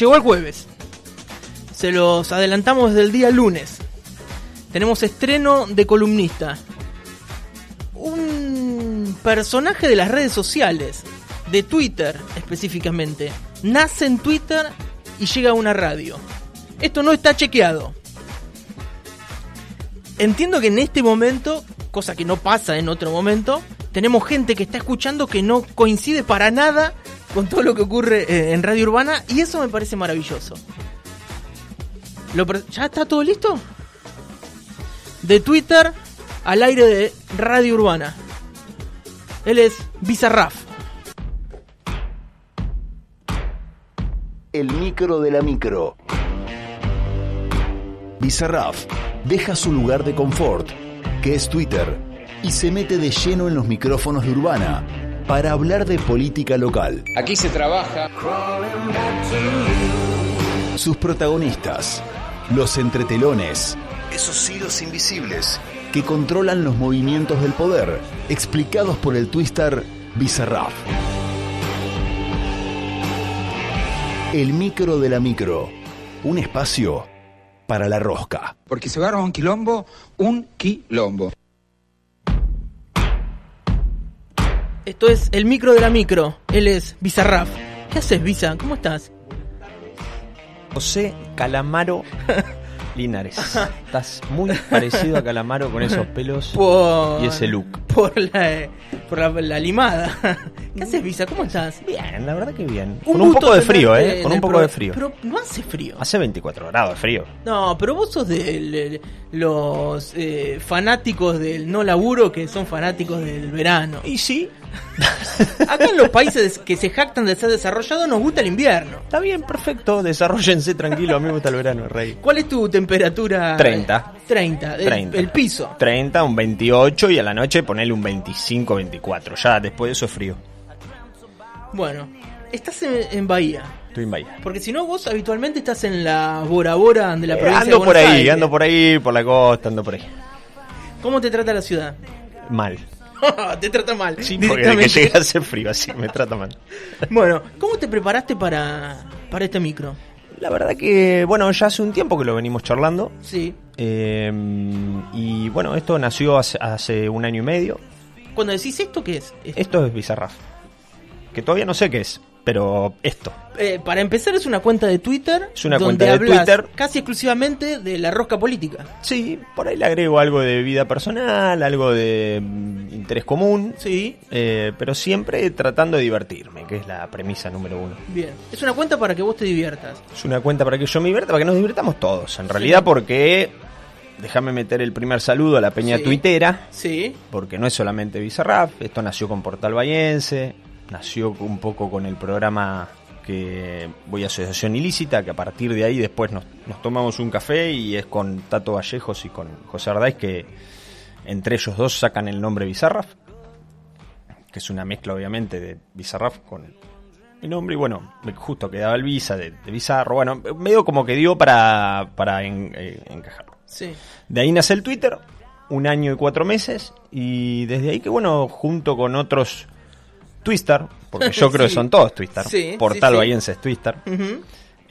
Llegó el jueves. Se los adelantamos desde el día lunes. Tenemos estreno de columnista. Un personaje de las redes sociales, de Twitter específicamente, nace en Twitter y llega a una radio. Esto no está chequeado. Entiendo que en este momento, cosa que no pasa en otro momento, tenemos gente que está escuchando que no coincide para nada con todo lo que ocurre eh, en Radio Urbana y eso me parece maravilloso. ¿Ya está todo listo? De Twitter al aire de Radio Urbana. Él es Bizarraf. El micro de la micro. Bizarraf deja su lugar de confort, que es Twitter, y se mete de lleno en los micrófonos de Urbana para hablar de política local. Aquí se trabaja. Sus protagonistas, los entretelones, esos hilos invisibles que controlan los movimientos del poder, explicados por el twister Bizarraf. El micro de la micro, un espacio para la rosca. Porque se agarra un quilombo, un quilombo. Esto es el micro de la micro. Él es Bizarraf. ¿Qué haces, Biza? ¿Cómo estás? José Calamaro Linares. Estás muy parecido a Calamaro con esos pelos Por... y ese look. Por la, por la, la limada. ¿Qué haces, Visa? ¿Cómo estás? Bien, la verdad que bien. Con un poco de frío, ¿eh? Con un poco de frío. Pero no hace frío. Hace 24 grados de frío. No, pero vos sos de los eh, fanáticos del no laburo que son fanáticos del verano. Y sí, Acá en los países que se jactan de ser desarrollados nos gusta el invierno. está bien, perfecto. Desarróllense tranquilo. A mí me gusta el verano, rey. ¿Cuál es tu temperatura? 30. 30. El, 30. el piso. 30, un 28 y a la noche ponele un 25, 24. Ya después de eso es frío. Bueno, estás en, en Bahía. Estoy en Bahía. Porque si no, vos habitualmente estás en la Bora Bora de la Eh, provincia de ando por Buenos ahí, Aires. ando por ahí, por la costa, ando por ahí. ¿Cómo te trata la ciudad? Mal. te trata mal. Sí, porque de que llega a hacer frío, así me trata mal. Bueno, ¿cómo te preparaste para, para este micro? La verdad que, bueno, ya hace un tiempo que lo venimos charlando. Sí. eh, y bueno, esto nació hace, hace un año y medio. Cuando decís esto, ¿qué es? Es- Esto es Bizarraf. Que todavía no sé qué es, pero esto. eh, para empezar, es una cuenta de Twitter. Es una donde cuenta de Twitter. Casi exclusivamente de la rosca política. Sí, por ahí le agrego algo de vida personal, algo de mm, interés común. Sí. eh, pero siempre tratando de divertirme, que es la premisa número uno. Bien. Es una cuenta para que vos te diviertas. Es una cuenta para que yo me divierta, para que nos divirtamos todos. En realidad, porque. Déjame meter el primer saludo a la peña Sí. tuitera. Sí. porque no es solamente Bizarrap, esto nació con Portal Bayense, nació un poco con el programa que voy a Asociación Ilícita, que a partir de ahí después nos, nos tomamos un café y es con Tato Vallejos y con José Ardáiz que entre ellos dos sacan el nombre Bizarrap, que es una mezcla obviamente de Bizarrap con mi nombre y bueno, me- justo quedaba el Visa de, de Bizarro, bueno, medio como que dio para, para en- eh, encajar. Sí. De ahí nace el Twitter, un año y cuatro meses, y desde ahí que bueno, junto con otros Twister, porque yo creo que son todos Twister, Sí, Portal sí. Bahiense es Twister.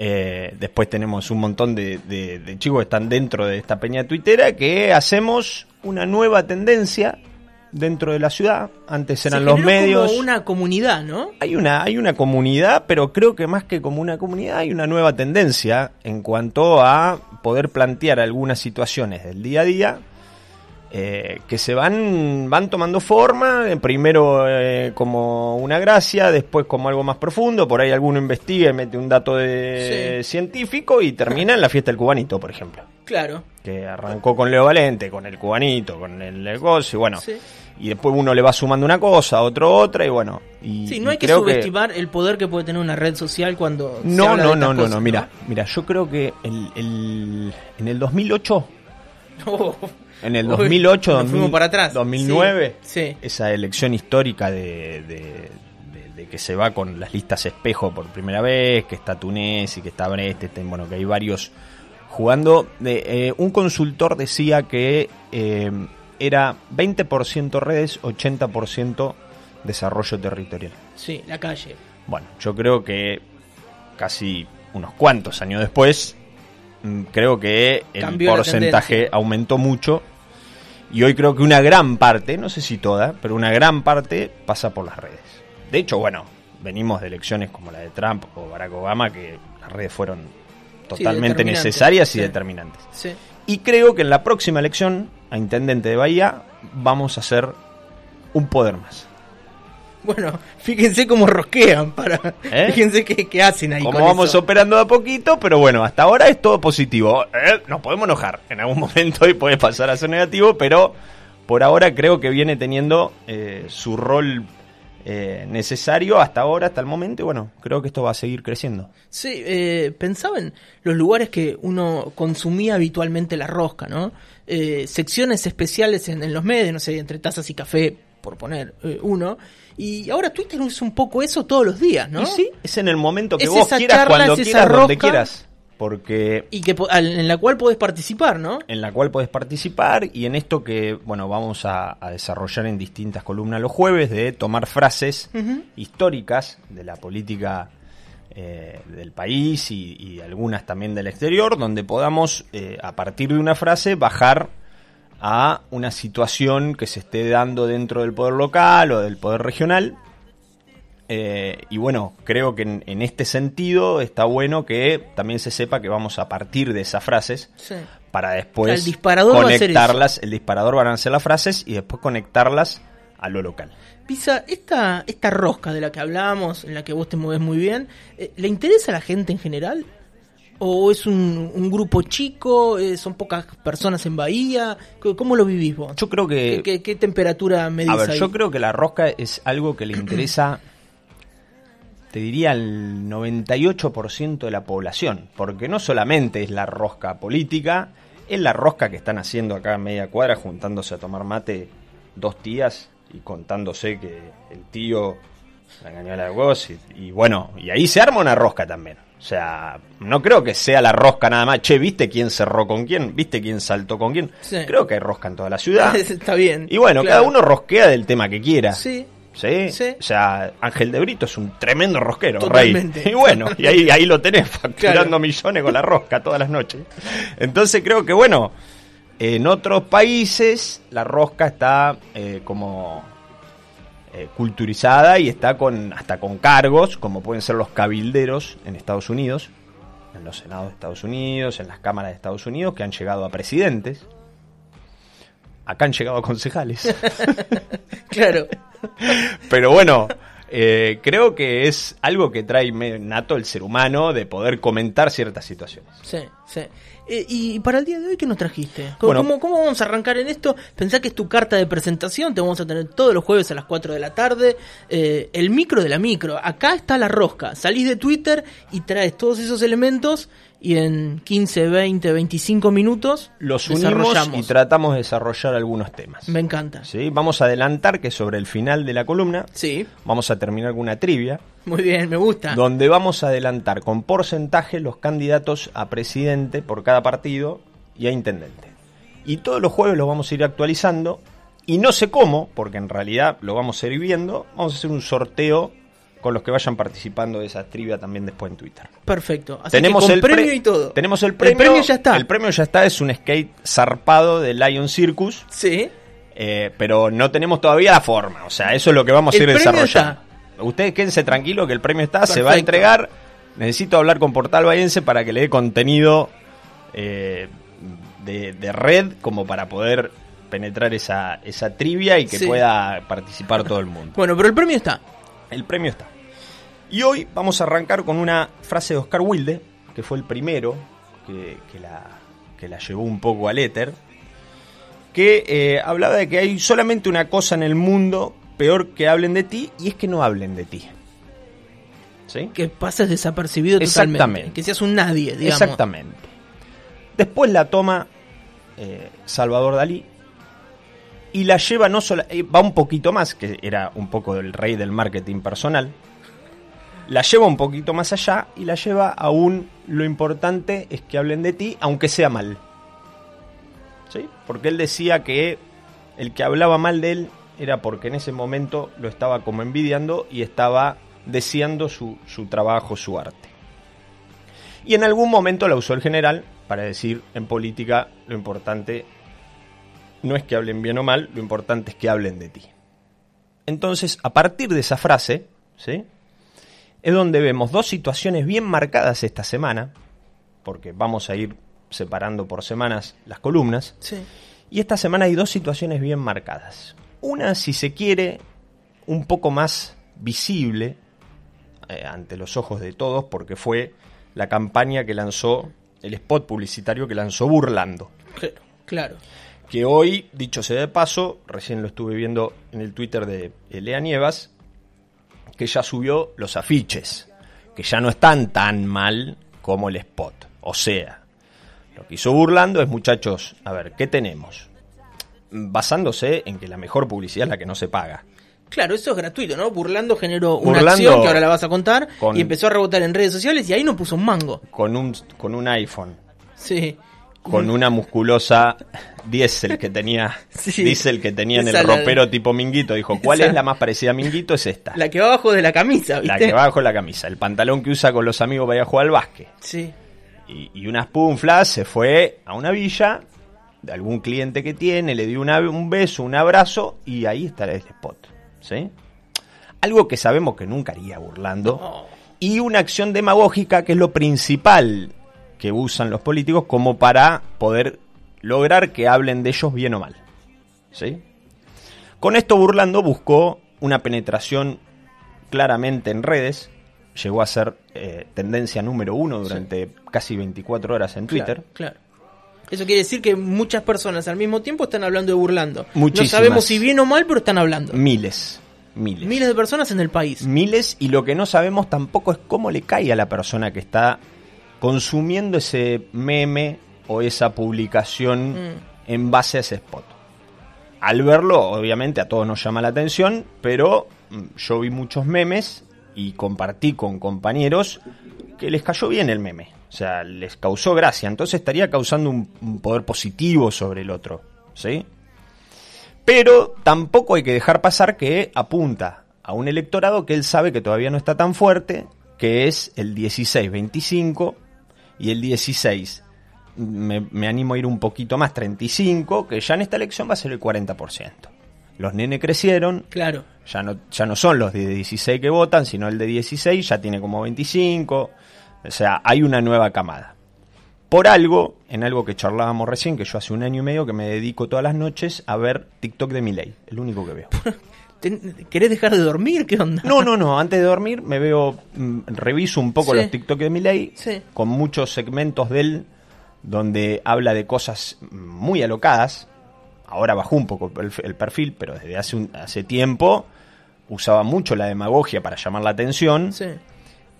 Eh, después tenemos un montón de, de- de chicos que están dentro de esta peña tuitera que hacemos una nueva tendencia dentro de la ciudad. Antes eran Se los medios. como una comunidad, ¿no? Hay una, hay una comunidad, pero creo que más que como una comunidad hay una nueva tendencia en cuanto a poder plantear algunas situaciones del día a día eh, que se van, van tomando forma, eh, primero eh, como una gracia, después como algo más profundo, por ahí alguno investiga y mete un dato de Sí. científico y termina en la fiesta del cubanito, por ejemplo. Claro. Que arrancó con Leo Valente, con el cubanito, con el negocio, y bueno, Sí. y después uno le va sumando una cosa, otro otra, y bueno. Y, Sí, no hay que subestimar el poder que puede tener una red social cuando. se No, habla no, de no, no, cosas, no, mira, mira, yo creo que el, el- en el 2008, Oh, en el Uy, 2008, nos 2000, fuimos para atrás. 2009, Sí, sí. esa elección histórica de, de- de- de que se va con las listas espejo por primera vez, que está Túnez y que está Brest, este, bueno, que hay varios jugando. Eh, un consultor decía que eh, era 20% redes, 80% desarrollo territorial. Sí, la calle. Bueno, yo creo que casi unos cuantos años después, creo que el Cambió porcentaje aumentó mucho. Y hoy creo que una gran parte, no sé si toda, pero una gran parte pasa por las redes. De hecho, bueno, venimos de elecciones como la de Trump o Barack Obama, que las redes fueron totalmente necesarias y sí. determinantes. Sí. Y creo que en la próxima elección a intendente de Bahía vamos a hacer un poder más. Bueno, fíjense cómo rosquean para. ¿Eh? Fíjense qué, qué hacen ahí. Como vamos eso. operando de a poquito, pero bueno, hasta ahora es todo positivo. Eh, Nos podemos enojar en algún momento y puede pasar a ser negativo, pero por ahora creo que viene teniendo eh, su rol eh, necesario hasta ahora, hasta el momento, y bueno, creo que esto va a seguir creciendo. Sí, eh, pensaba en los lugares que uno consumía habitualmente la rosca, ¿no? Eh, secciones especiales en, en los medios, no sé, entre tazas y café, por poner eh, uno. Y ahora Twitter es un poco eso todos los días, ¿no? Y sí, es en el momento que Es vos quieras, charla, cuando es quieras, donde quieras. Porque Y que en la cual podés participar, ¿no? en la cual podés participar y en esto que, bueno, vamos a, a desarrollar en distintas columnas los jueves de tomar frases históricas de la política eh, del país y, y algunas también del exterior, donde podamos, eh, a partir de una frase, bajar a una situación que se esté dando dentro del poder local o del poder regional. Eh, y bueno, creo que en, en este sentido está bueno que también se sepa que vamos a partir de esas frases Sí. para O después sea, el disparador conectarlas. El disparador van a ser las frases y después conectarlas a lo local. Pisa, esta, esta rosca de la que hablábamos, en la que vos te mueves muy bien, eh, ¿le interesa a la gente en general? ¿O es un, un grupo chico? eh, ¿Son pocas personas en Bahía? ¿Cómo lo vivís vos? Yo creo ¿Qué, que. qué- qué temperatura medís A ver, ahí? yo creo que la rosca es algo que le interesa, te diría, al 98% de la población. Porque no solamente es la rosca política, es la rosca que están haciendo acá a media cuadra, juntándose a tomar mate dos tías y contándose que el tío la engañó a la de huevos. Y, y bueno, y ahí se arma una rosca también. O sea, no creo que sea la rosca nada más. Che, ¿viste quién cerró con quién? ¿Viste quién saltó con quién? Sí. Creo que hay rosca en toda la ciudad. Está bien. Y bueno, claro. cada uno rosquea del tema que quiera. Sí. ¿Sí? Sí. O sea, Ángel de Brito es un tremendo rosquero, Totalmente. rey. Y bueno, y ahí, ahí lo tenés, facturando Claro. millones con la rosca todas las noches. Entonces creo que, bueno, en otros países la rosca está eh, como eh, culturizada y está con hasta con cargos, como pueden ser los cabilderos en Estados Unidos, en los senados de Estados Unidos, en las cámaras de Estados Unidos, que han llegado a presidentes. Acá han llegado a concejales. Claro. Pero bueno, eh, creo que es algo que trae nato el ser humano de poder comentar ciertas situaciones. Sí, sí. Eh, y para el día de hoy, ¿qué nos trajiste? ¿Cómo, Bueno. cómo- cómo vamos a arrancar en esto? Pensá que es tu carta de presentación, te vamos a tener todos los jueves a las 4 de la tarde. eh, el micro de la micro. Acá está la rosca. Salís de Twitter y traes todos esos elementos y en 15, 20, 25 minutos Los unimos y tratamos de desarrollar algunos temas. Me encanta. ¿Sí? Vamos a adelantar que sobre el final de la columna Sí, vamos a terminar con una trivia muy bien, me gusta. donde vamos a adelantar con porcentaje los candidatos a presidente por cada partido y a intendente. Y todos los jueves los vamos a ir actualizando y no sé cómo, porque en realidad lo vamos a ir viendo, vamos a hacer un sorteo con los que vayan participando de esa trivia también después en Twitter. Perfecto. Así tenemos que con el pre- premio y todo. Tenemos el premio. ya está. El premio ya está, es un skate zarpado de Lion Circus, Sí. eh, pero no tenemos todavía la forma. O sea, eso es lo que vamos El a ir premio desarrollando. Ustedes quédense tranquilos que el premio está, se va a entregar. Necesito hablar con Portal Bayense para que le dé contenido eh, de, de red como para poder penetrar esa, esa trivia y que Sí. pueda participar todo el mundo. Bueno, pero el premio está. El premio está. Y hoy vamos a arrancar con una frase de Oscar Wilde, que fue el primero que, que la, que la llevó un poco al éter, que eh, hablaba de que hay solamente una cosa en el mundo peor que hablen de ti, y es que no hablen de ti. ¿Sí? Que pases desapercibido totalmente. Exactamente. Que seas un nadie, digamos. Exactamente. Después la toma eh, Salvador Dalí y la lleva no solo, eh, va un poquito más, que era un poco el rey del marketing personal, la lleva un poquito más allá y la lleva a un lo importante es que hablen de ti, aunque sea mal. ¿Sí? Porque él decía que el que hablaba mal de él era porque en ese momento lo estaba como envidiando y estaba deseando su, su trabajo, su arte. Y en algún momento la usó el general para decir en política lo importante no es que hablen bien o mal, lo importante es que hablen de ti. Entonces, a partir de esa frase, ¿sí? Es donde vemos dos situaciones bien marcadas esta semana, porque vamos a ir separando por semanas las columnas. Sí. Y esta semana hay dos situaciones bien marcadas. Una, si se quiere, un poco más visible eh, ante los ojos de todos, porque fue la campaña que lanzó, el spot publicitario que lanzó Burlando. Claro, Claro. Que hoy, dicho sea de paso, recién lo estuve viendo en el Twitter de Elea Nievas, que ya subió los afiches, que ya no están tan mal como el spot. O sea, lo que hizo Burlando es, muchachos, a ver, ¿qué tenemos? Basándose en que la mejor publicidad es la que no se paga. Claro, eso es gratuito, ¿no? Burlando generó una acción que ahora la vas a contar con- y empezó a rebotar en redes sociales y ahí no puso un mango. Con un, con un iPhone, Sí. Con una musculosa diésel que tenía, Sí. que tenía en el la- ropero tipo Minguito. Dijo, ¿cuál Esa- es la más parecida a Minguito? Es esta. La que va abajo de la camisa, ¿viste? La que va bajo la camisa, el pantalón que usa con los amigos para ir a jugar al básquet. Sí. Y, y unas punflas se fue a una villa de algún cliente que tiene, le dio una- un beso, un abrazo y ahí está el spot. ¿Sí? Algo que sabemos que nunca haría burlando. Y una acción demagógica que es lo principal que usan los políticos como para poder lograr que hablen de ellos bien o mal. ¿Sí? Con esto Burlando buscó una penetración claramente en redes, llegó a ser eh, tendencia número uno durante casi 24 horas en Twitter. Claro, claro. Eso quiere decir que muchas personas al mismo tiempo están hablando de burlando. Muchísimas. No sabemos si bien o mal, pero están hablando. Miles, miles. Miles de personas en el país. Miles y lo que no sabemos tampoco es cómo le cae a la persona que está consumiendo ese meme o esa publicación Mm. en base a ese spot. Al verlo, obviamente a todos nos llama la atención, pero mm, yo vi muchos memes y compartí con compañeros que les cayó bien el meme. O sea, les causó gracia. Entonces estaría causando un, un poder positivo sobre el otro. ¿Sí? Pero tampoco hay que dejar pasar que apunta a un electorado que él sabe que todavía no está tan fuerte, que es el 16-25 y el 16, me, me animo a ir un poquito más, 35, que ya en esta elección va a ser el 40%. Los nenes crecieron, Claro. ya no, ya no son los de 16 que votan, sino el de 16 ya tiene como 25. O sea, hay una nueva camada. Por algo, en algo que charlábamos recién, que yo hace un año y medio que me dedico todas las noches a ver TikTok de mi ley, el único que veo. ¿Querés dejar de dormir? ¿Qué onda? No, no, no, antes de dormir me veo, mm, reviso un poco Sí. los TikTok de mi ley, Sí. con muchos segmentos de él donde habla de cosas muy alocadas. Ahora bajó un poco el, el perfil, pero desde hace, un- hace tiempo usaba mucho la demagogia para llamar la atención Sí.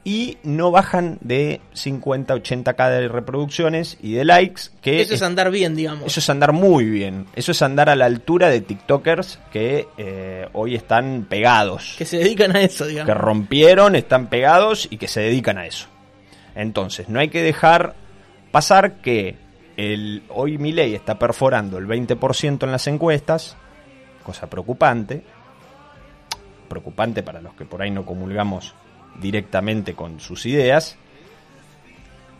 Y no bajan de 50, 80k de reproducciones y de likes, que Eso es andar bien, digamos. eso es andar muy bien. Eso es andar a la altura de TikTokers que eh, hoy están pegados. Que se dedican a eso, Que digamos. rompieron, están pegados y que se dedican a eso. Entonces, no hay que dejar pasar que el, hoy Milei está perforando el 20% en las encuestas, cosa preocupante. Preocupante para los que por ahí no comulgamos directamente con sus ideas.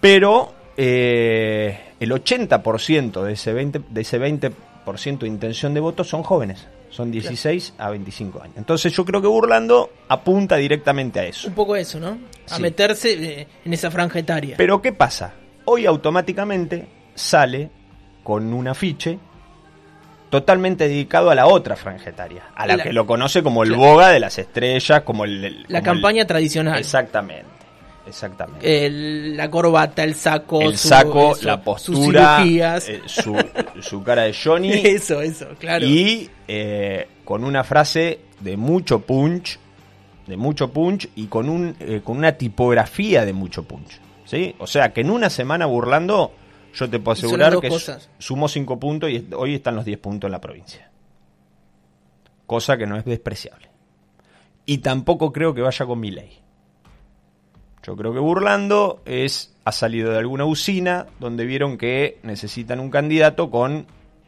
Pero eh, el 80% de ese 20%, de ese 20% de intención de voto son jóvenes. Son 16 a 25 años. Entonces yo creo que Burlando apunta directamente a eso. Un poco eso, ¿no? A Sí. meterse eh, en esa franja etaria. Pero ¿qué pasa? Hoy automáticamente sale con un afiche totalmente dedicado a la otra franja etaria, a la, La- que lo conoce como el Claro. boga de las estrellas, como el... el- la como el- campaña tradicional. Exactamente, exactamente. El- la corbata, el saco. el su- saco, eso, la sus postura, cirugías. eh, su, su cara de Johnny Eso, eso, claro. y eh, con una frase de mucho punch, de mucho punch y con un eh, con una tipografía de mucho punch, ¿sí? O sea que en una semana burlando yo te puedo asegurar que cosas. sumó 5 puntos y hoy están los 10 puntos en la provincia. Cosa que no es despreciable. Y tampoco creo que vaya con mi ley. Yo creo que Burlando es ha salido de alguna usina donde vieron que necesitan un candidato con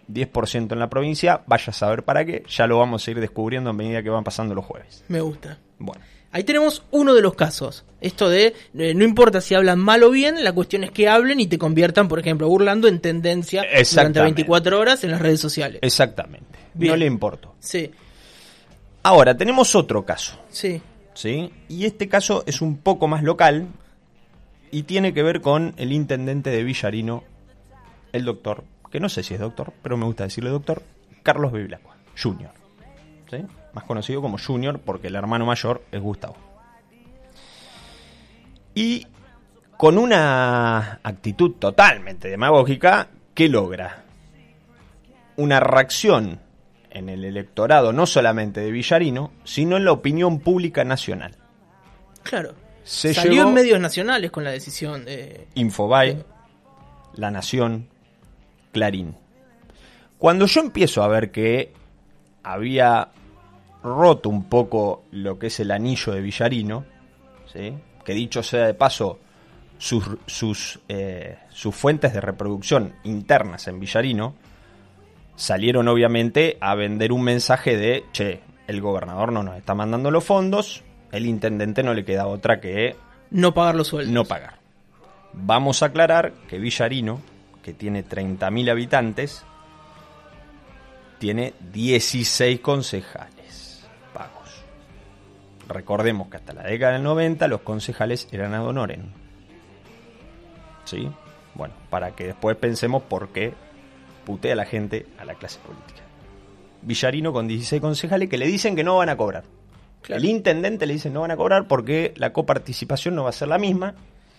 10% en la provincia, vaya a saber para qué, ya lo vamos a ir descubriendo a medida que van pasando los jueves. Me gusta. Bueno, Ahí tenemos uno de los casos. Esto de, eh, no importa si hablan mal o bien, la cuestión es que hablen y te conviertan, por ejemplo, burlando en tendencia durante Exactamente. 24 horas en las redes sociales. Exactamente. Bien. No le importó. Sí, Ahora, tenemos otro caso. sí. ¿sí? Y este caso es un poco más local y tiene que ver con el intendente de Villarino, el doctor, que no sé si es doctor, pero me gusta decirle doctor, Carlos Bevilacqua, Junior. ¿sí? Más conocido como Junior porque el hermano mayor es Gustavo. Y con una actitud totalmente demagógica, ¿qué logra? Una reacción en el electorado no solamente de Villarino, sino en la opinión pública nacional. Claro. Se Salió en medios nacionales con la decisión de... Infobae, La Nación, Clarín. Cuando yo empiezo a ver que había roto un poco lo que es el anillo de Villarino, ¿sí? que dicho sea de paso, sus, sus, eh, sus fuentes de reproducción internas en Villarino salieron obviamente a vender un mensaje de, che, el gobernador no nos está mandando los fondos, el intendente no le queda otra que No pagar los sueldos. no pagar. Vamos a aclarar que Villarino, que tiene 30.000 habitantes, tiene 16 concejales pagos. Recordemos que hasta la década del 90 los concejales eran ad honorem. ¿Sí? Bueno, para que después pensemos por qué putea la gente a la clase política. Villarino con 16 concejales que le dicen que no van a cobrar. Claro. El intendente le dice no van a cobrar porque la coparticipación no va a ser la misma.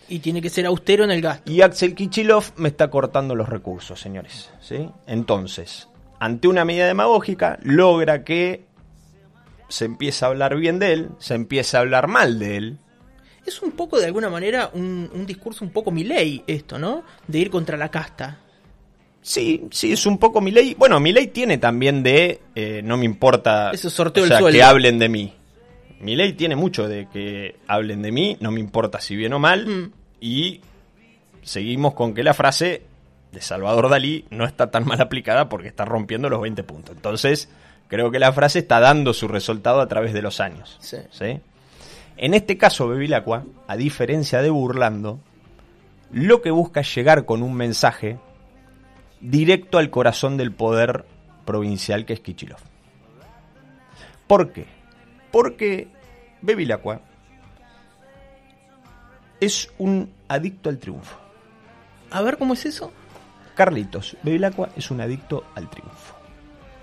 Y tiene que ser austero en el gasto. Y Axel Kichilov me está cortando los recursos, señores. ¿sí? Entonces, ante una medida demagógica, logra que se empiece a hablar bien de él, se empiece a hablar mal de él. Es un poco, de alguna manera, un, un discurso un poco Milei esto, ¿no? De ir contra la casta. Sí, sí, es un poco mi ley. Bueno, mi ley tiene también de eh, no me importa Eso sorteo o sea, que hablen de mí. Mi ley tiene mucho de que hablen de mí, no me importa si bien o mal. Mm. Y seguimos con que la frase de Salvador Dalí no está tan mal aplicada porque está rompiendo los 20 puntos. Entonces, creo que la frase está dando su resultado a través de los años. Sí. ¿sí? En este caso, Bevilacqua, a diferencia de Burlando, lo que busca es llegar con un mensaje directo al corazón del poder provincial que es Kichilov. ¿Por qué? Porque Bevilacqua es un adicto al triunfo. A ver cómo es eso. Carlitos, Bevilacqua es un adicto al triunfo.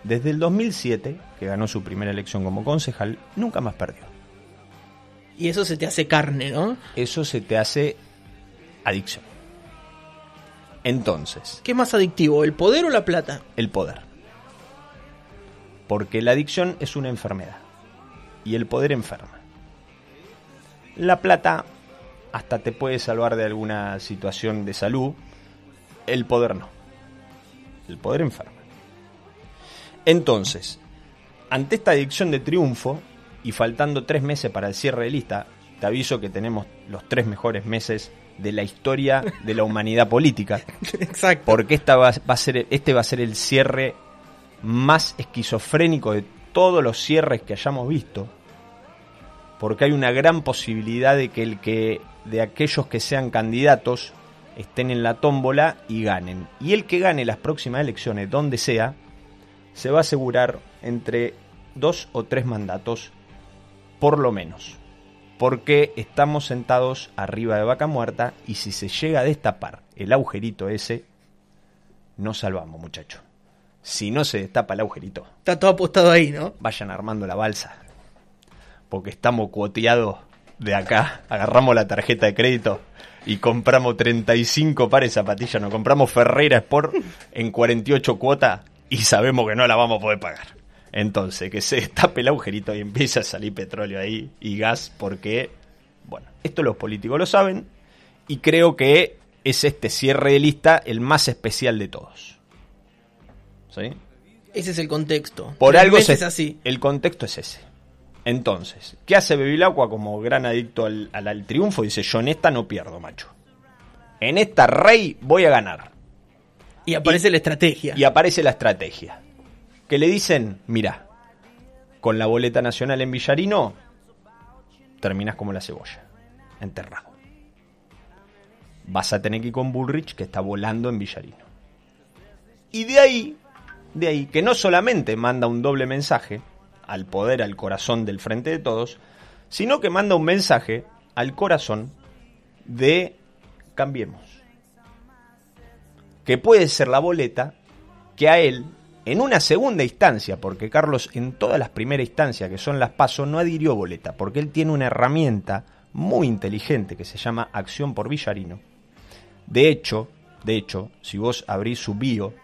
Desde el 2007, que ganó su primera elección como concejal, nunca más perdió. Y eso se te hace carne, ¿no? Eso se te hace adicción. Entonces, ¿Qué es más adictivo, el poder o la plata? el poder. Porque la adicción es una enfermedad. Y el poder enferma. La plata hasta te puede salvar de alguna situación de salud. El poder no. El poder enferma. Entonces, ante esta adicción de triunfo y faltando tres meses para el cierre de lista, te aviso que tenemos los tres mejores meses de la historia de la humanidad política Exacto. porque esta va, va a ser, este va a ser el cierre más esquizofrénico de todos los cierres que hayamos visto, porque hay una gran posibilidad de que el que de aquellos que sean candidatos estén en la tómbola y ganen. Y el que gane las próximas elecciones, donde sea, se va a asegurar entre dos o tres mandatos, por lo menos. Porque estamos sentados arriba de vaca muerta y si se llega a destapar el agujerito ese, no salvamos, muchachos. Si no se destapa el agujerito, Está todo apostado ahí, ¿no? vayan armando la balsa. Porque estamos cuoteados de acá. Agarramos la tarjeta de crédito y compramos 35 pares de zapatillas. Nos compramos Ferreira Sport en 48 cuotas y sabemos que no la vamos a poder pagar. Entonces, que se destape el agujerito y empiece a salir petróleo ahí y gas porque, bueno, esto los políticos lo saben y creo que es este cierre de lista el más especial de todos. ¿Sí? Ese es el contexto. Por Tres algo se- así. El contexto es ese. Entonces, ¿qué hace Bevilacqua como gran adicto al, al- al triunfo? Dice, yo en esta no pierdo, macho. En esta rey voy a ganar. Y aparece la estrategia. Y aparece la estrategia. Que le dicen, mira, con la boleta nacional en Villarino, terminás como la cebolla, enterrado. Vas a tener que ir con Bullrich, que está volando en Villarino. Y de ahí, de ahí, que no solamente manda un doble mensaje al poder, al corazón del frente de todos, sino que manda un mensaje al corazón de Cambiemos. Que puede ser la boleta que a él, en una segunda instancia, porque Carlos en todas las primeras instancias que son las pasos no adhirió boleta, porque él tiene una herramienta muy inteligente que se llama Acción por Villarino. De hecho, de hecho, si vos abrís su bio,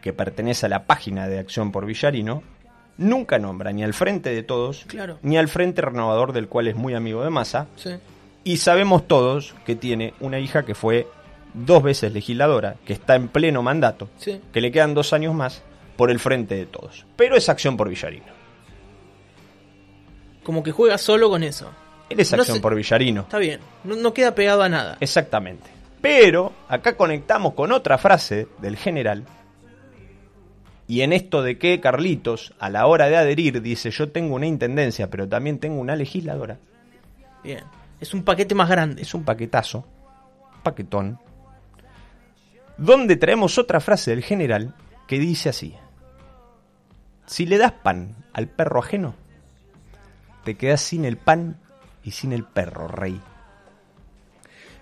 que pertenece a la página de Acción por Villarino, nunca nombra ni al frente de todos, Claro. ni al frente renovador del cual es muy amigo de Massa, Sí. y sabemos todos que tiene una hija que fue dos veces legisladora, que está en pleno mandato, Sí. que le quedan dos años más por el frente de todos. Pero es acción por Villarino. Como que juega solo con eso. Él es No acción sé- por Villarino. Está bien. No, no queda pegado a nada. Exactamente. Pero acá conectamos con otra frase del general. Y en esto de que Carlitos, a la hora de adherir, dice yo tengo una intendencia, pero también tengo una legisladora. Bien. Es un paquete más grande. es un paquetazo, paquetón, donde traemos otra frase del general que dice así, si le das pan al perro ajeno, te quedas sin el pan y sin el perro, rey.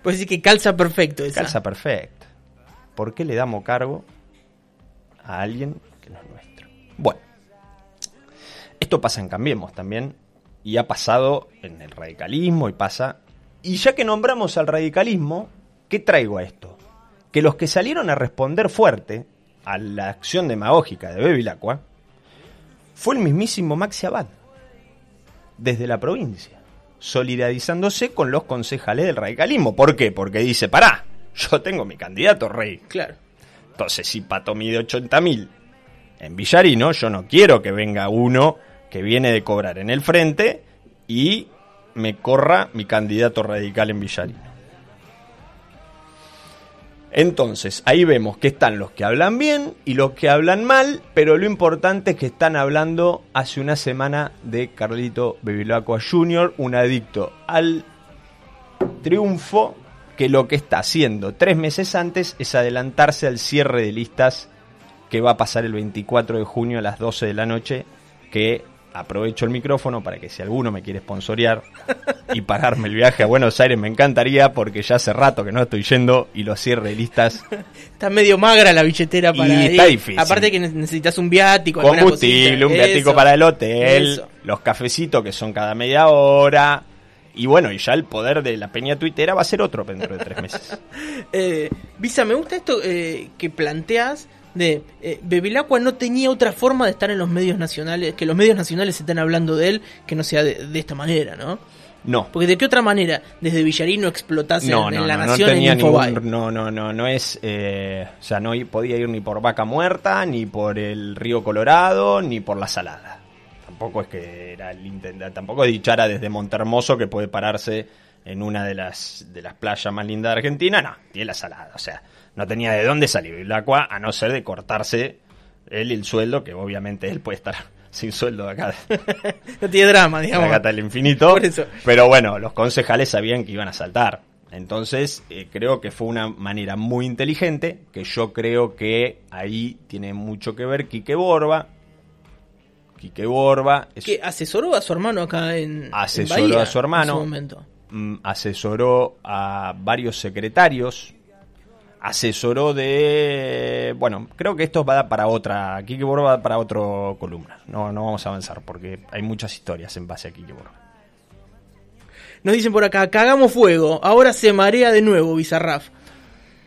Puedes decir que calza perfecto esa. Calza perfecta. ¿Por qué le damos cargo a alguien Bueno, esto pasa en Cambiemos también, y ha pasado en el radicalismo y pasa... Y ya que nombramos al radicalismo, ¿qué traigo a esto? Que los que salieron a responder fuerte a la acción demagógica de Bevilacqua fue el mismísimo Maxi Abad, desde la provincia, solidarizándose con los concejales del radicalismo. ¿Por qué? Porque dice, pará, yo tengo mi candidato, rey. Claro. Entonces, si Pato mide 80.000 en Villarino, yo no quiero que venga uno que viene de cobrar en el frente y me corra mi candidato radical en Villarino. Entonces, ahí vemos que están los que hablan bien y los que hablan mal, pero lo importante es que están hablando hace una semana de Carlito Bevilacqua Jr., un adicto al triunfo que lo que está haciendo tres meses antes es adelantarse al cierre de listas que va a pasar el 24 de junio a las 12 de la noche, que aprovecho el micrófono para que si alguno me quiere sponsorear y pagarme el viaje a Buenos Aires me encantaría porque ya hace rato que no estoy yendo y los cierre listas Está medio magra la billetera para Y ir. está difícil. Aparte que ne- necesitas un viático, combustible, un viático Eso. para el hotel, Eso. los cafecitos que son cada media hora. Y bueno, y ya el poder de la peña tuitera va a ser otro dentro de tres meses. Eh, Visa, me gusta esto eh, que planteas de eh, Bevilacqua no tenía otra forma de estar en los medios nacionales, que los medios nacionales estén hablando de él, que no sea de, de esta manera, ¿no? No. Porque de qué otra manera desde Villarino explotase No, en, no, en la no, no nación tenía en ningún, no, no, no, no es, eh, o sea, no podía ir ni por Vaca Muerta, ni por el Río Colorado, ni por la Salada. Tampoco es que era el intendente, tampoco es dichara desde Montermoso que puede pararse en una de las de las playas más lindas de Argentina, no, tiene la Salada, o sea, no tenía de dónde salir el agua a no ser de cortarse él el sueldo, que obviamente él puede estar sin sueldo de acá No tiene drama, digamos. acá hasta el infinito. Por eso. Pero bueno, los concejales sabían que iban a saltar. Entonces, eh, creo que fue una manera muy inteligente, que yo creo que ahí tiene mucho que ver Quique Borba. Quique Borba es- Que asesoró a su hermano acá en. en Asesoró Bahía a su hermano. En su momento. mm, asesoró a varios secretarios, asesoró de... Bueno, creo que esto va a dar para otra... Quique Borba va a dar para otro columna. No, no vamos a avanzar porque hay muchas historias en base a Quique Borba. Nos dicen por acá, cagamos fuego, ahora se marea de nuevo Bizarraf.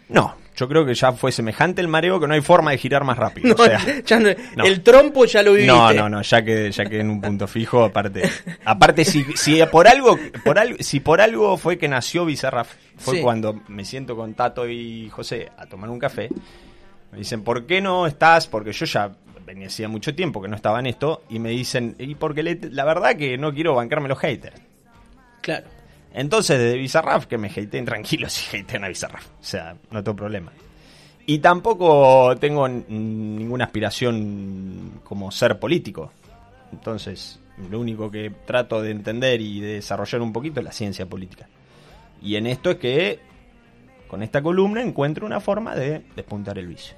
No, yo creo que ya fue semejante el mareo que no hay forma de girar más rápido. No, o sea, ya no- no. El trompo ya lo viviste. no, no, no, ya que ya que en un punto fijo, aparte, aparte si, si por algo, por algo, si por algo fue que nació Bizarrap, fue Sí. cuando me siento con Tato y José a tomar un café, me dicen, ¿por qué no estás? Porque yo ya venía hacía mucho tiempo que no estaba en esto, y me dicen, y porque le- la verdad que no quiero bancarme los haters. Claro. Entonces, desde Bizarrap, que me hateen tranquilos si hatean a Bizarrap. O sea, no tengo problema. Y tampoco tengo ninguna aspiración como ser político. Entonces, lo único que trato de entender y de desarrollar un poquito es la ciencia política. Y en esto es que con esta columna encuentro una forma de despuntar el vicio.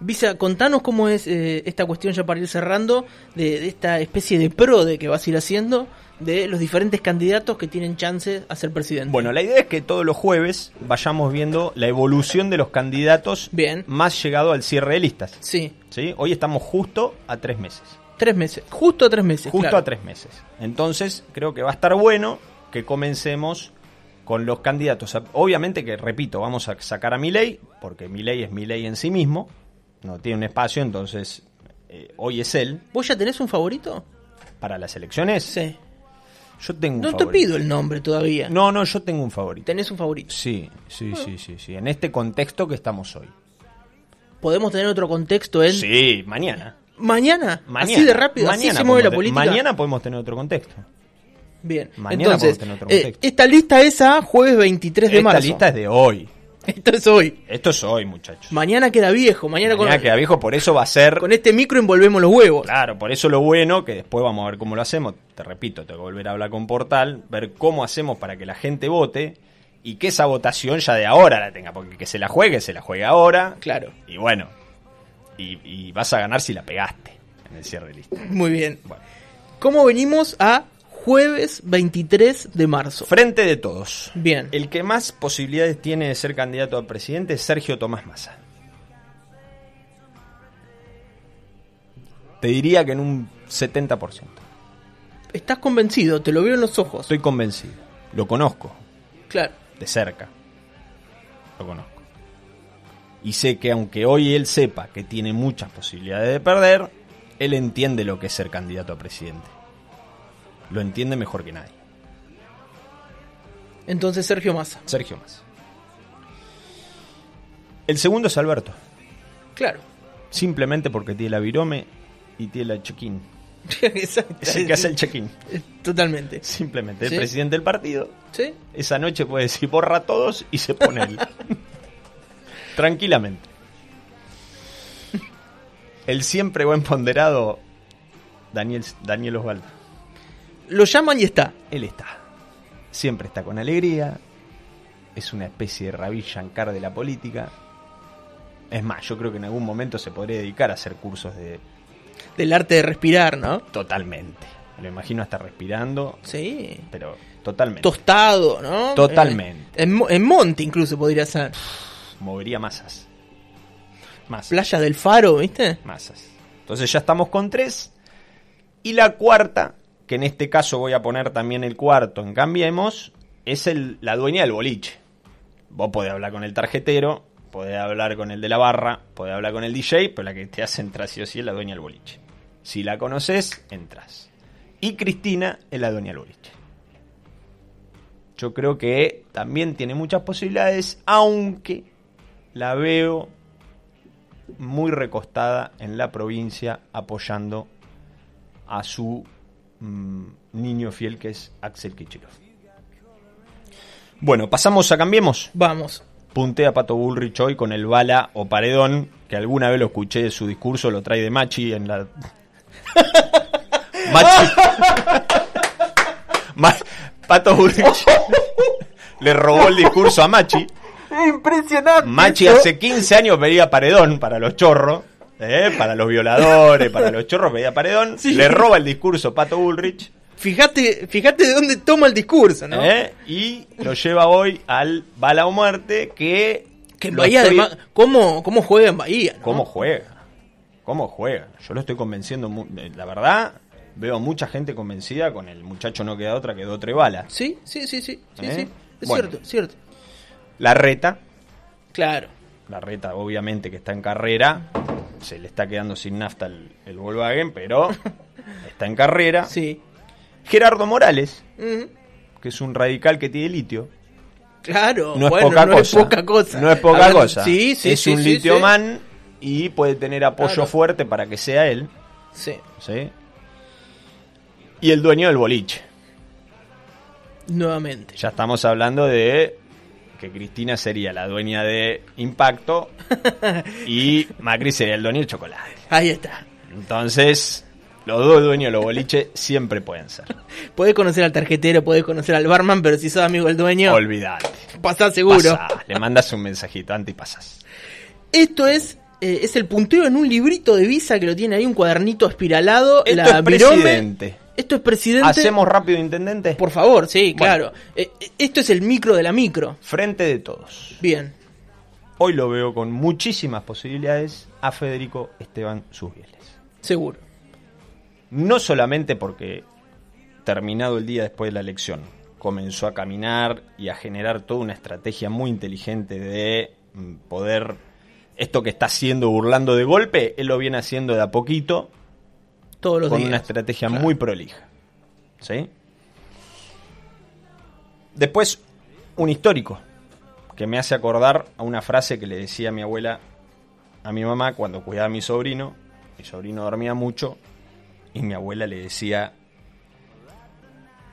Visa, contanos cómo es eh, esta cuestión ya para ir cerrando, de, de esta especie de pro de que vas a ir haciendo, de los diferentes candidatos que tienen chance a ser presidente. Bueno, la idea es que todos los jueves vayamos viendo la evolución de los candidatos Bien. más llegado al cierre de listas. Sí, ¿sí? Hoy estamos justo a tres meses. tres meses, justo a tres meses. Justo claro. a tres meses. Entonces, creo que va a estar bueno que comencemos con los candidatos. Obviamente que, repito, vamos a sacar a Milei, porque Milei es Milei en sí mismo, no tiene un espacio, entonces eh, hoy es él. ¿Vos ya tenés un favorito? Para las elecciones, Sí. Yo tengo un No te pido el nombre todavía. No, no, yo tengo un favorito. Tenés un favorito. Sí, sí, sí, sí, sí. En este contexto que estamos hoy. Podemos tener otro contexto en Sí, mañana. mañana. Mañana. Así de rápido, así Mañana se mueve la política. Mañana podemos tener otro contexto. Bien. Mañana Entonces, podemos tener otro eh, contexto. esta lista es a jueves 23 de Esta marzo. lista es de hoy. Esto es hoy. Esto es hoy, muchachos. Mañana queda viejo. Mañana, Mañana con, queda viejo, por eso va a ser. con este micro envolvemos los huevos. Claro, por eso lo bueno, que después vamos a ver cómo lo hacemos. Te repito, tengo que volver a hablar con Portal, ver cómo hacemos para que la gente vote y que esa votación ya de ahora la tenga. Porque que se la juegue, se la juegue ahora. Claro. Y bueno, y, y vas a ganar si la pegaste en el cierre de lista. Muy bien. Bueno. ¿Cómo venimos a jueves 23 de marzo? Frente de todos. Bien. El que más posibilidades tiene de ser candidato a presidente es Sergio Tomás Massa. Te diría que en un 70%. Estás convencido, te lo veo en los ojos. Estoy convencido. Lo conozco Claro. de cerca. Lo conozco. Y sé que aunque hoy él sepa que tiene muchas posibilidades de perder, él entiende lo que es ser candidato a presidente. Lo entiende mejor que nadie. Entonces Sergio Massa. Sergio Massa. El segundo es Alberto. Claro. Simplemente porque tiene la virome y tiene la check-in. Exacto. Es el que hace el check-in. Totalmente. Simplemente. Sí. El presidente del partido. ¿Sí? Esa noche puede decir borra a todos y se pone él. Tranquilamente. El siempre buen ponderado Daniel, Daniel Osvaldo. Lo llaman y está. Él está. Siempre está con alegría. Es una especie de Ravi Shankar de la política. Es más, yo creo que en algún momento se podría dedicar a hacer cursos de Del arte de respirar, ¿no? totalmente. Me lo imagino hasta respirando, Sí. pero totalmente. Tostado, ¿no? Totalmente. Eh, en, Mo- en Monte incluso podría ser. Movería masas. Masas. Playa del Faro, ¿viste? masas. Entonces ya estamos con tres. Y la cuarta, que en este caso voy a poner también el cuarto en Cambiemos, es el, la dueña del boliche. Vos podés hablar con el tarjetero, podés hablar con el de la barra, podés hablar con el DJ, pero la que te hace entrar sí o sí es la dueña del boliche. Si la conoces, entras. Y Cristina es la dueña del boliche. Yo creo que también tiene muchas posibilidades, aunque la veo muy recostada en la provincia apoyando a su mm, niño fiel que es Axel Kichilov. Bueno, pasamos a Cambiemos. Vamos. Puntea a Pato Bullrich hoy con el bala o paredón, que alguna vez lo escuché de su discurso, lo trae de Machi en la... Machi... Ma- Pato Bullrich le robó el discurso a Machi. Impresionante. Machi hace 15 años pedía paredón para los chorros, ¿eh? para los violadores, para los chorros pedía paredón. Sí. Le roba el discurso Pato Bullrich Fíjate, fíjate de dónde toma el discurso, ¿no? ¿eh? y lo lleva hoy al bala o muerte que... Que en Bahía, estoy- además, ¿cómo, ¿cómo juega en Bahía? ¿no? ¿Cómo juega? ¿Cómo juega? Yo lo estoy convenciendo, eh, la verdad, veo mucha gente convencida con el muchacho no queda otra, quedó tres balas. Sí, sí, sí, sí. sí, ¿Eh? sí. Es Bueno. cierto, es cierto. La reta, Claro. la reta obviamente que está en carrera, se le está quedando sin nafta el, el Volkswagen, pero está en carrera. Sí. Gerardo Morales, que es un radical que tiene litio. Claro. No es poca no cosa. es poca cosa. No es poca cosa. Sí, sí, es sí, un sí, litio sí. man y puede tener apoyo Claro. fuerte para que sea él. Sí. ¿sí? Y el dueño del boliche. Nuevamente. Ya estamos hablando de que Cristina sería la dueña de Impacto y Macri sería el dueño del chocolate. Ahí está. Entonces, Los dos dueños de los boliches siempre pueden ser. Podés conocer al tarjetero, podés conocer al barman, pero si sos amigo del dueño, Olvídate. pasás seguro. Pasá, le mandas un mensajito antes y pasás. Esto es eh, es el punteo en un librito de visa que lo tiene ahí, un cuadernito espiralado. Esto la es virome. presidente. Esto es presidente. ¿Hacemos rápido, intendente? Por favor, sí, Bueno. claro. Eh, eh, esto es el micro de la micro. Frente de todos. Bien. Hoy lo veo con muchísimas posibilidades a Federico Esteban Susbieles. Seguro. No solamente porque, terminado el día después de la elección, comenzó a caminar y a generar toda una estrategia muy inteligente de mm, poder, esto que está haciendo burlando de golpe, él lo viene haciendo de a poquito, Todos los con días. una estrategia Claro. muy prolija. ¿Sí? Después, un histórico, que me hace acordar a una frase que le decía mi abuela a mi mamá cuando cuidaba a mi sobrino. Mi sobrino dormía mucho y mi abuela le decía,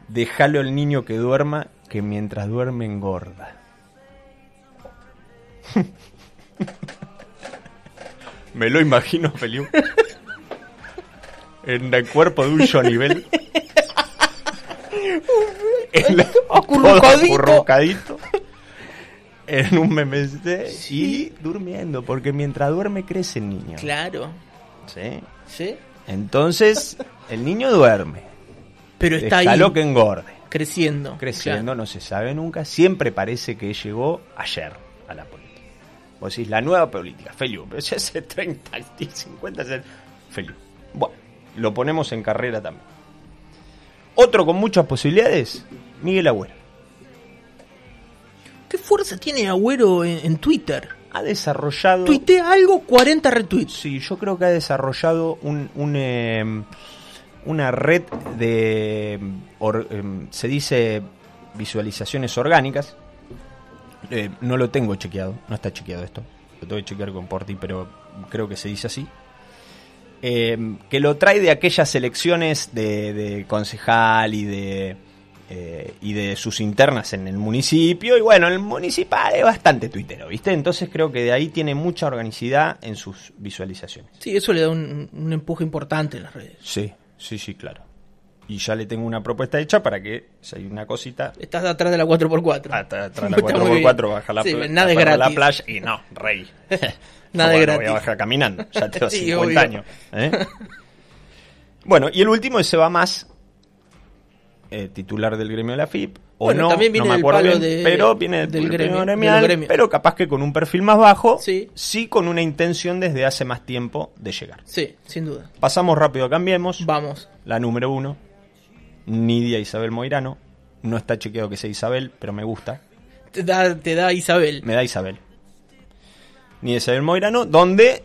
déjalo al niño que duerma, que mientras duerme engorda. Me lo imagino, Feliu. En el cuerpo de un Johnny Bell. En la- Acurrucadito. En un MMC y durmiendo, porque mientras duerme crece el niño. Claro. ¿Sí? ¿Sí? Entonces, el niño duerme. Pero está ahí Déjalo que engorde. creciendo. Creciendo, Claro. no se sabe nunca. Siempre parece que llegó ayer a la política. Vos decís, la nueva política, Feliu. Pero si hace 30, 50, 60, Feliu. Lo ponemos en carrera también. Otro con muchas posibilidades, Miguel Agüero. ¿Qué fuerza tiene Agüero en, en Twitter? Ha desarrollado... Tuitea algo, 40 retweets. Sí, yo creo que ha desarrollado un, un, eh, una red de, or- em, se dice, visualizaciones orgánicas. Eh, no lo tengo chequeado, no está chequeado esto. Lo tengo que chequear con Porti, pero creo que se dice así. Eh, que lo trae de aquellas elecciones de, de concejal y de eh, y de sus internas en el municipio. Y bueno, el municipal es bastante tuitero, ¿viste? Entonces creo que de ahí tiene mucha organicidad en sus visualizaciones. Sí, eso le da un, un empuje importante en las redes. Sí, sí, sí, claro. Y ya le tengo una propuesta hecha para que, si hay una cosita, Estás atrás de la 4x4. Atra- atrás la Está muy 4x4 bien. baja la, Sí, nada es para la gratis. playa y no, rey. Nada es bueno, Voy a gratis. bajar caminando, ya tengo Sí, 50 obvio. años. ¿eh? Bueno, y el último es Seba Más, eh, titular del gremio de la FIP. O Bueno, no, también viene no me del acuerdo palo bien, de- pero viene del, gremio de gremial, pero capaz que con un perfil más bajo, Sí. sí con una intención desde hace más tiempo de llegar. Sí, sin duda. Pasamos rápido, cambiemos. Vamos. La número uno, Nidia Isabel Moirano. No está chequeado que sea Isabel, pero me gusta. Te da, te da Isabel. Me da Isabel. Nidia Isabel Moirano, donde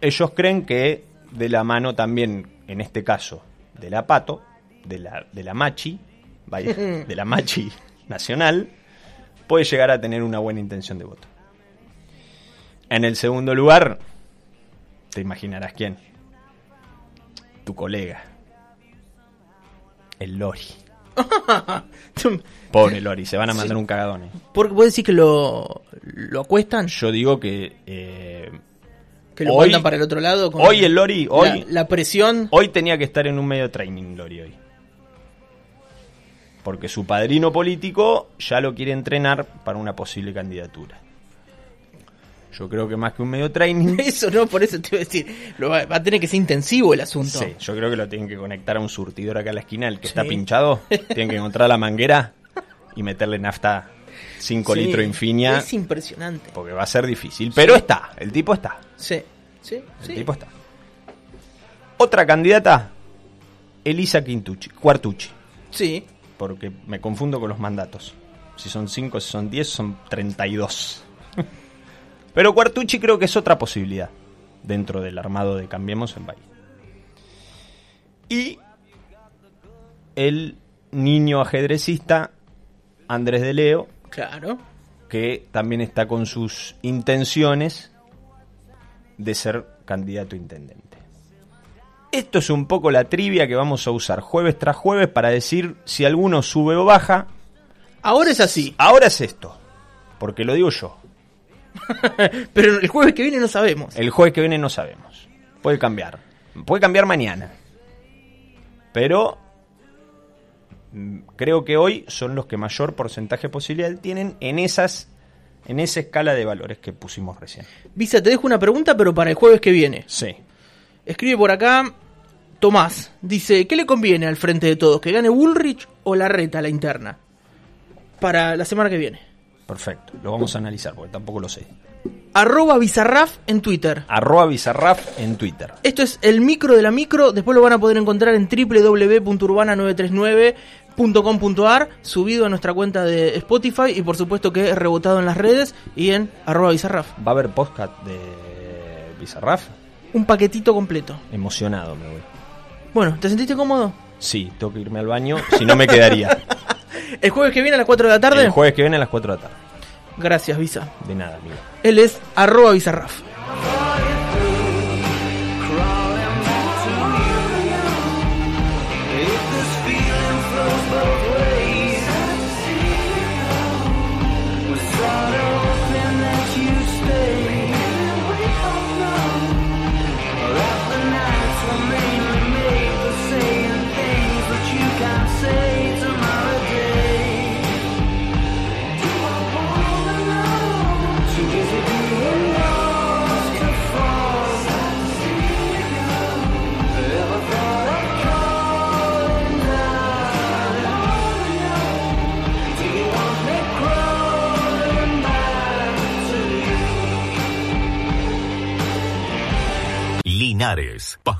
ellos creen que de la mano también, en este caso, de la Pato, de la, de la Machi, vaya, de la Machi nacional, puede llegar a tener una buena intención de voto. En el segundo lugar, te imaginarás quién. Tu colega. El Lori. Pobre Lori, se van a mandar un cagadón. eh. Porque vos decís que lo, lo acuestan, Yo digo que eh, que lo hoy- mandan para el otro lado. con hoy el Lori, hoy, la presión. hoy tenía que estar en un medio training Lori hoy. Porque su padrino político ya lo quiere entrenar para una posible candidatura. Yo creo que más que un medio training, Eso no, por eso te iba a decir. Lo va, va a tener que ser intensivo el asunto. sí, yo creo que lo tienen que conectar a un surtidor acá a la esquina, el que Sí. está pinchado, tienen que encontrar la manguera y meterle nafta 5 Sí, litros infinia, Es impresionante. porque va a ser difícil. Pero está, el tipo está. Sí, sí, El tipo está. Otra candidata, Elisa Quintucci, Cuartucci, Sí, porque me confundo con los mandatos. Si son 5, si son 10, son 32. Pero Cuartucci creo que es otra posibilidad dentro del armado de Cambiemos en Bahía. Y el niño ajedrecista Andrés de Leo, claro. que también está con sus intenciones de ser candidato a intendente. Esto es un poco la trivia que vamos a usar jueves tras jueves para decir si alguno sube o baja. Ahora es así. Ahora es esto, porque lo digo yo. Pero el jueves que viene no sabemos. El jueves que viene no sabemos. Puede cambiar. Puede cambiar mañana. Pero mm, creo que hoy son los que mayor porcentaje de posibilidad tienen en esas en esa escala de valores que pusimos recién. Visa, te dejo una pregunta, pero para el jueves que viene. Sí. Escribe por acá Tomás. Dice, ¿qué le conviene al frente de todos? ¿Que gane Bullrich o la reta, la interna? Para la semana que viene. Perfecto. Lo vamos a analizar porque tampoco lo sé. Arroba Bizarraf en Twitter. Arroba Bizarraf en Twitter. Esto es el micro de la micro. Después lo van a poder encontrar en www.urbana939.com.ar, subido a nuestra cuenta de Spotify y por supuesto que es rebotado en las redes y en arroba Bizarraf. ¿Va a haber podcast de Bizarraf? Un paquetito completo. Emocionado me voy. Bueno, ¿te sentiste cómodo? Sí, tengo que irme al baño, si no me quedaría. ¿El jueves que viene a las 4 de la tarde? El jueves que viene a las 4 de la tarde. Gracias, Visa. De nada, amigo. Él es arroba Bizarraf.